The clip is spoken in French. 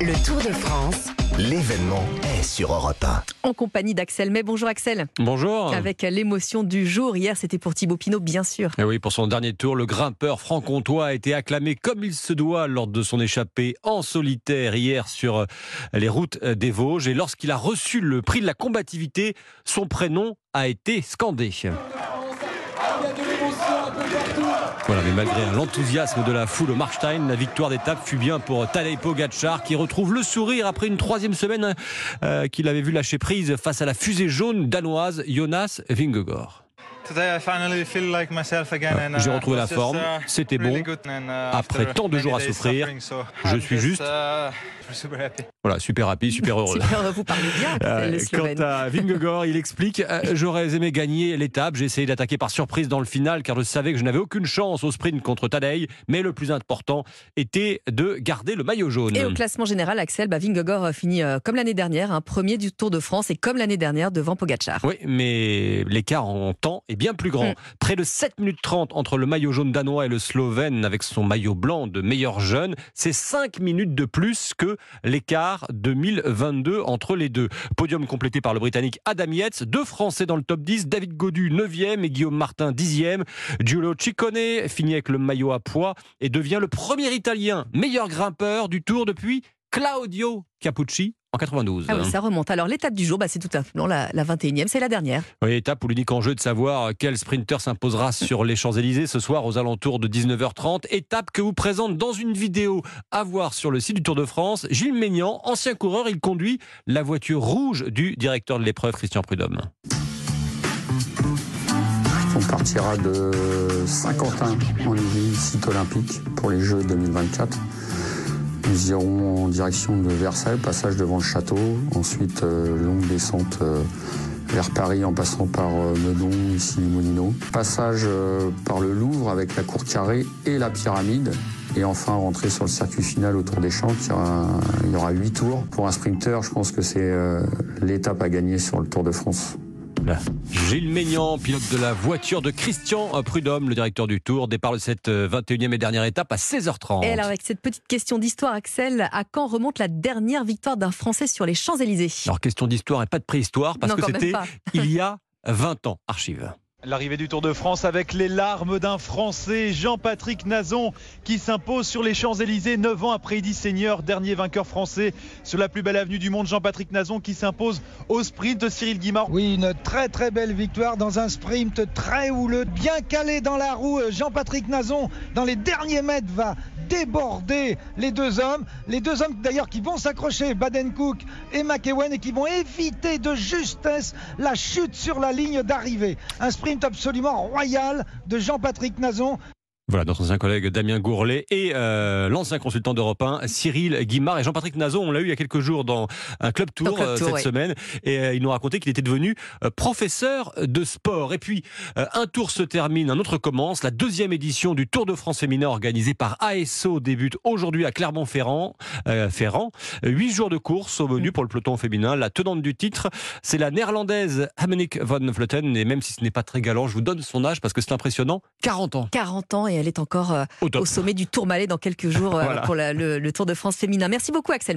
Le Tour de France. L'événement est sur Europe 1. En compagnie d'Axel May. Bonjour Axel. Bonjour. Avec l'émotion du jour. Hier, c'était pour Thibaut Pinot, bien sûr. Et oui, pour son dernier tour, le grimpeur franc-comtois a été acclamé comme il se doit lors de son échappée en solitaire hier sur les routes des Vosges. Et lorsqu'il a reçu le prix de la combativité, son prénom a été scandé. Voilà, mais malgré l'enthousiasme de la foule au Marstein, la victoire d'étape fut bien pour Tadej Pogacar qui retrouve le sourire après une troisième semaine euh, qu'il avait vu lâcher prise face à la fusée jaune danoise Jonas Vingegaard. J'ai retrouvé la forme, c'était bon. Après tant de jours à souffrir, je suis juste voilà, super happy, super heureux. super, vous parlez bien. Euh, quant à Vingegaard, il explique euh, J'aurais aimé gagner l'étape. J'ai essayé d'attaquer par surprise dans le final car je savais que je n'avais aucune chance au sprint contre Tadej. Mais le plus important était de garder le maillot jaune. Et au classement général, Axel, bah, Vingegaard finit euh, comme l'année dernière, un hein, premier du Tour de France et comme l'année dernière devant Pogacar. Oui, mais l'écart en temps est bien plus grand. Mm. Près de 7 minutes 30 entre le maillot jaune danois et le slovène avec son maillot blanc de meilleur jeune. C'est 5 minutes de plus que l'écart 2022 entre les deux. Podium complété par le Britannique Adam Yates, deux Français dans le top 10, David Godu 9e et Guillaume Martin 10e. Giulio Ciccone finit avec le maillot à poids et devient le premier Italien meilleur grimpeur du Tour depuis Claudio Capucci en 92. Ah oui, ça remonte. Alors l'étape du jour, bah, c'est tout à fait la, la 21e, c'est la dernière. Oui, étape où l'unique enjeu de savoir quel sprinter s'imposera sur les Champs-Élysées ce soir aux alentours de 19h30. Étape que vous présente dans une vidéo à voir sur le site du Tour de France. Gilles Maignan, ancien coureur, il conduit la voiture rouge du directeur de l'épreuve, Christian Prudhomme. On partira de Saint-Quentin en site olympique pour les Jeux 2024. Nous irons en direction de Versailles, passage devant le château, ensuite euh, longue descente euh, vers Paris en passant par euh, Meudon, ici Moulineau. Passage par le Louvre avec la cour carrée et la pyramide. Et enfin rentrer sur le circuit final autour des champs. Il y aura huit tours. Pour un sprinter, je pense que c'est l'étape à gagner sur le Tour de France. Gilles Maignan, pilote de la voiture de Christian Prudhomme, le directeur du Tour, départ de cette 21e et dernière étape à 16h30. Et alors avec cette petite question d'histoire, Axel, à quand remonte la dernière victoire d'un Français sur les Champs-Élysées? Alors question d'histoire et pas de préhistoire, parce que c'était il y a 20 ans, archive. L'arrivée du Tour de France avec les larmes d'un Français, Jean-Patrick Nazon, qui s'impose sur les Champs-Élysées 9 ans après Eddy Seigneur, dernier vainqueur français sur la plus belle avenue du monde. Jean-Patrick Nazon qui s'impose au sprint de Cyril Guimard. Oui, une très très belle victoire dans un sprint très houleux, bien calé dans la roue. Jean-Patrick Nazon, dans les derniers mètres, va déborder les deux hommes. Les deux hommes d'ailleurs qui vont s'accrocher, Baden-Cook et McEwen, et qui vont éviter de justesse la chute sur la ligne d'arrivée. Un sprint absolument royal de Jean-Patrick Nazon. Voilà, notre ancien collègue Damien Gourlet et euh, l'ancien consultant d'Europe 1, Cyril Guimard et Jean-Patrick Nazon. On l'a eu il y a quelques jours dans un club tour, euh, cette semaine et euh, il nous racontait qu'il était devenu professeur de sport. Et puis, un tour se termine, un autre commence. La deuxième édition du Tour de France féminin organisé par ASO débute aujourd'hui à Clermont-Ferrand. Ferrand. Huit jours de course au menu pour le peloton féminin. La tenante du titre, c'est la néerlandaise Hamenick van Vleuten. Et même si ce n'est pas très galant, je vous donne son âge parce que c'est impressionnant. 40 ans. 40 ans et elle est encore euh, au, sommet du Tourmalet dans quelques jours euh, pour le, le Tour de France féminin. Merci beaucoup Axel May.